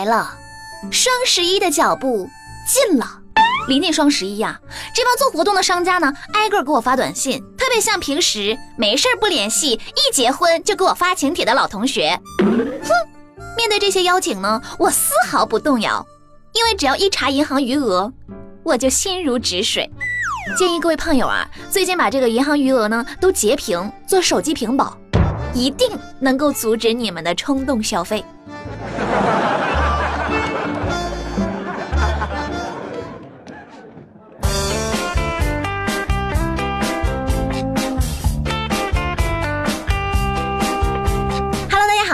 来了，双十一的脚步近了。临近双十一呀，这帮做活动的商家呢，挨个给我发短信，特别像平时没事不联系，一结婚就给我发请帖的老同学。哼。面对这些邀请呢，我丝毫不动摇，因为只要一查银行余额，我就心如止水。建议各位胖友啊，最近把这个银行余额呢都截屏做手机屏保，一定能够阻止你们的冲动消费。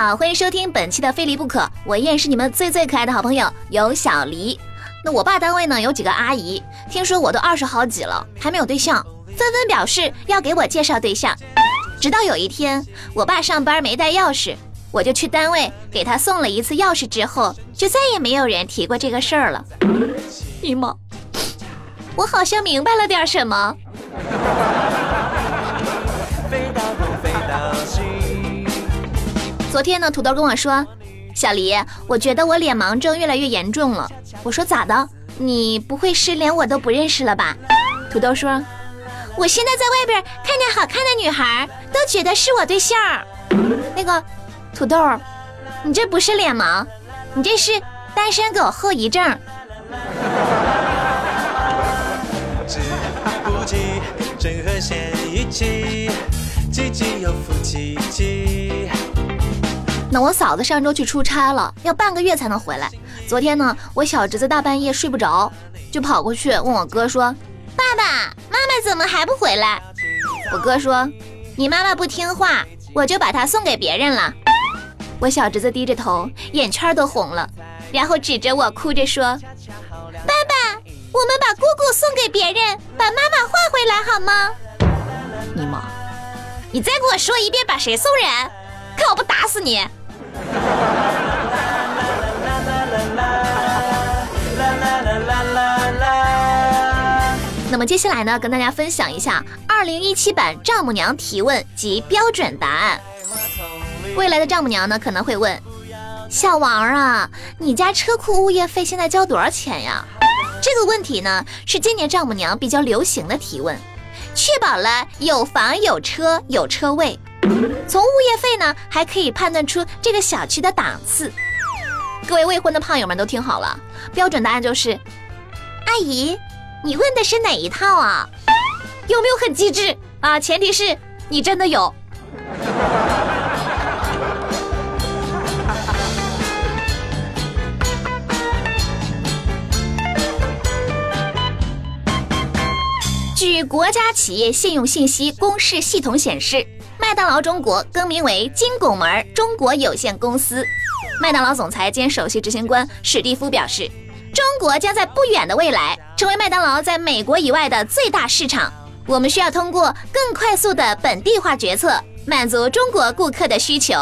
好，欢迎收听本期的《非离不可》，我依然是你们最最可爱的好朋友有小黎。那我爸单位呢有几个阿姨，听说我都二十好几了，还没有对象，纷纷表示要给我介绍对象。直到有一天，我爸上班没带钥匙，我就去单位给他送了一次钥匙，之后就再也没有人提过这个事儿了。姨妈，我好像明白了点什么。昨天呢，土豆跟我说：“小黎，我觉得我脸盲症越来越严重了。”我说：“咋的？你不会是连我都不认识了吧？”土豆说：“我现在在外边看见好看的女孩，都觉得是我对象。”那个土豆，你这不是脸盲，你这是单身狗后遗症。那我嫂子上周去出差了，要半个月才能回来。昨天呢，我小侄子大半夜睡不着，就跑过去问我哥说：“爸爸妈妈怎么还不回来？”我哥说：“你妈妈不听话，我就把她送给别人了。”我小侄子低着头，眼圈都红了，然后指着我哭着说：“爸爸，我们把姑姑送给别人，把妈妈换回来好吗？”你妈，你再给我说一遍，把谁送人？看我不打死你！那么接下来呢，跟大家分享一下二零一七版丈母娘提问及标准答案。未来的丈母娘呢，可能会问：小王啊，你家车库物业费现在交多少钱呀？这个问题呢，是今年丈母娘比较流行的提问，确保了有房有车有车位。从物业费呢，还可以判断出这个小区的档次。各位未婚的胖友们都听好了，标准答案就是：阿姨，你问的是哪一套啊？有没有很机智啊？前提是你真的有。据国家企业信用信息公示系统显示。麦当劳中国更名为金拱门中国有限公司。麦当劳总裁兼首席执行官史蒂夫表示，中国将在不远的未来成为麦当劳在美国以外的最大市场。我们需要通过更快速的本地化决策，满足中国顾客的需求。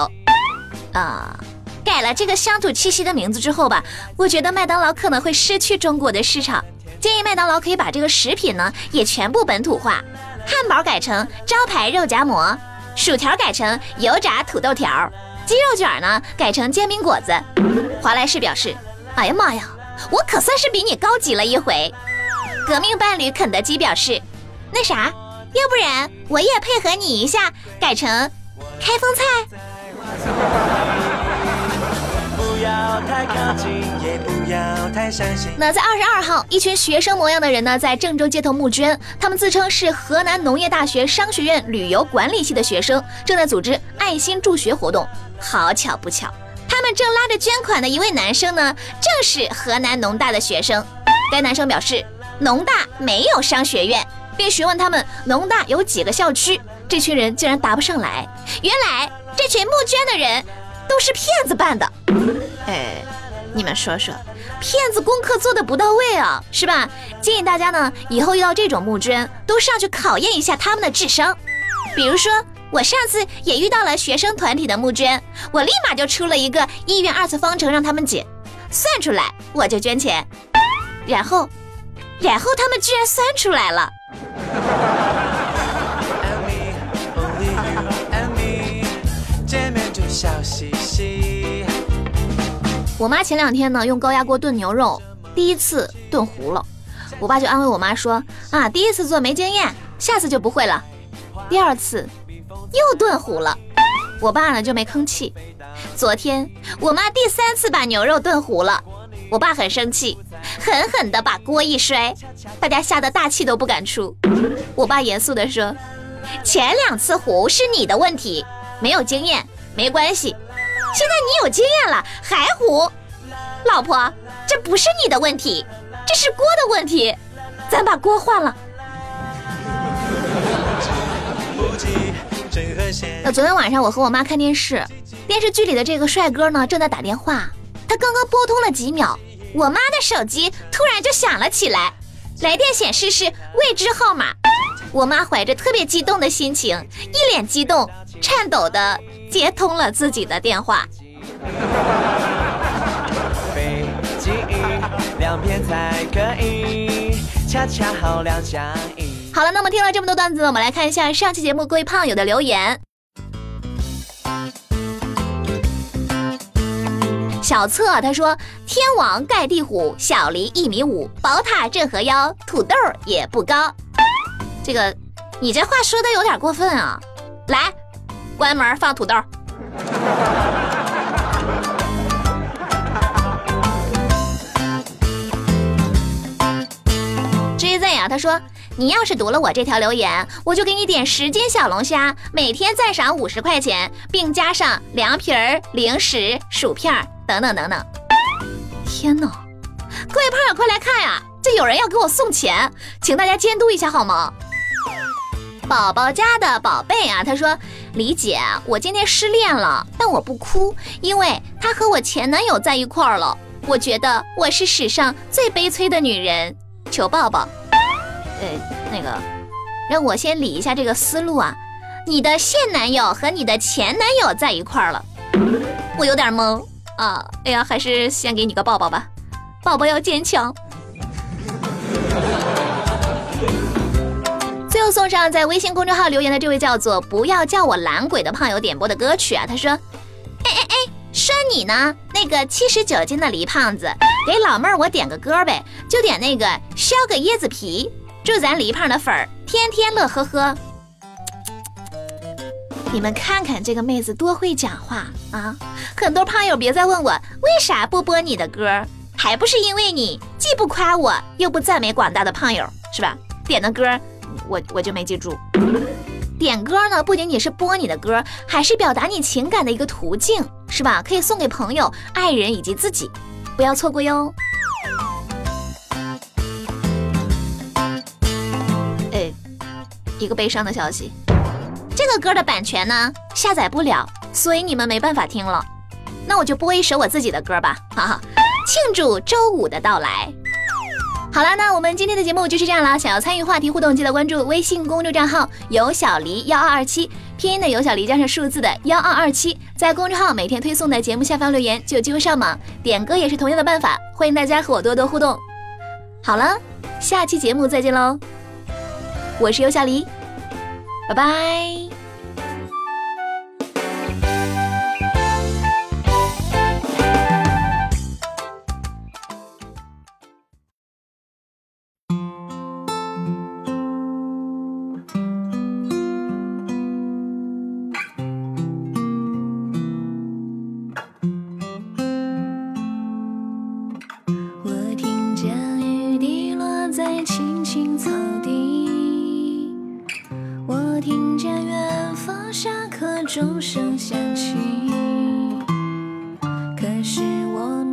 啊，改了这个乡土气息的名字之后吧，我觉得麦当劳可能会失去中国的市场。建议麦当劳可以把这个食品呢也全部本土化，汉堡改成招牌肉夹馍。薯条改成油炸土豆条，鸡肉卷呢改成煎饼果子。华莱士表示：“哎呀妈呀，我可算是比你高级了一回。”革命伴侣肯德基表示：“那啥，要不然我也配合你一下，改成开封菜。”太靠近也不要太相信那在二十二号，一群学生模样的人呢，在郑州街头募捐。他们自称是河南农业大学商学院旅游管理系的学生，正在组织爱心助学活动。好巧不巧，他们正拉着捐款的一位男生呢，正是河南农大的学生。该男生表示，农大没有商学院，并询问他们农大有几个校区。这群人竟然答不上来。原来这群募捐的人。都是骗子办的，哎，你们说说，骗子功课做的不到位啊，是吧？建议大家呢，以后遇到这种募捐，都上去考验一下他们的智商。比如说，我上次也遇到了学生团体的募捐，我立马就出了一个一元二次方程让他们解，算出来我就捐钱，然后，然后他们居然算出来了。我妈前两天呢用高压锅炖牛肉，第一次炖糊了，我爸就安慰我妈说啊，第一次做没经验，下次就不会了。第二次又炖糊了，我爸呢就没吭气。昨天我妈第三次把牛肉炖糊了，我爸很生气，狠狠地把锅一摔，大家吓得大气都不敢出。我爸严肃地说：“前两次糊是你的问题，没有经验没关系。现在你有经验了还糊，老婆，这不是你的问题，这是锅的问题，咱把锅换了。”那昨天晚上我和我妈看电视，电视剧里的这个帅哥呢正在打电话，他刚刚拨通了几秒，我妈的手机突然就响了起来，来电显示是未知号码。我妈怀着特别激动的心情，一脸激动、颤抖的接通了自己的电话。好了，那么听了这么多段子，我们来看一下上期节目各位胖友的留言。小策他说：“天王盖地虎，小黎一米五，宝塔镇河妖，土豆也不高。”这个，你这话说的有点过分啊！来，关门放土豆。JZ 啊，他说。你要是读了我这条留言，我就给你点十斤小龙虾，每天再赏五十块钱，并加上凉皮儿、零食、薯片等等等等。天哪，各位朋友快来看呀，这有人要给我送钱，请大家监督一下好吗？宝宝家的宝贝啊，他说：李姐，我今天失恋了，但我不哭，因为他和我前男友在一块儿了。我觉得我是史上最悲催的女人，求抱抱。呃，那个，让我先理一下这个思路啊。你的现男友和你的前男友在一块儿了，我有点懵啊。哎呀，还是先给你个抱抱吧，宝宝要坚强。最后送上在微信公众号留言的这位叫做“不要叫我懒鬼”的胖友点播的歌曲啊。他说：“哎哎哎，说你呢，那个七十九斤的黎胖子，给老妹儿我点个歌呗，就点那个削个椰子皮。”祝咱黎胖的粉儿天天乐呵呵！你们看看这个妹子多会讲话啊！很多胖友别再问我为啥不播你的歌，还不是因为你既不夸我又不赞美广大的胖友，是吧？点的歌我我就没记住。点歌呢，不仅仅是播你的歌，还是表达你情感的一个途径，是吧？可以送给朋友、爱人以及自己，不要错过哟。哎一个悲伤的消息，这个歌的版权呢下载不了，所以你们没办法听了。那我就播一首我自己的歌吧，哈哈，庆祝周五的到来。好了，那我们今天的节目就是这样了。想要参与话题互动，记得关注微信公众账号有小黎幺二二七，拼音的有小黎加上数字的幺二二七，在公众号每天推送的节目下方留言就有机会上榜。点歌也是同样的办法，欢迎大家和我多多互动。好了，下期节目再见喽。我是尤小黎，拜拜。是我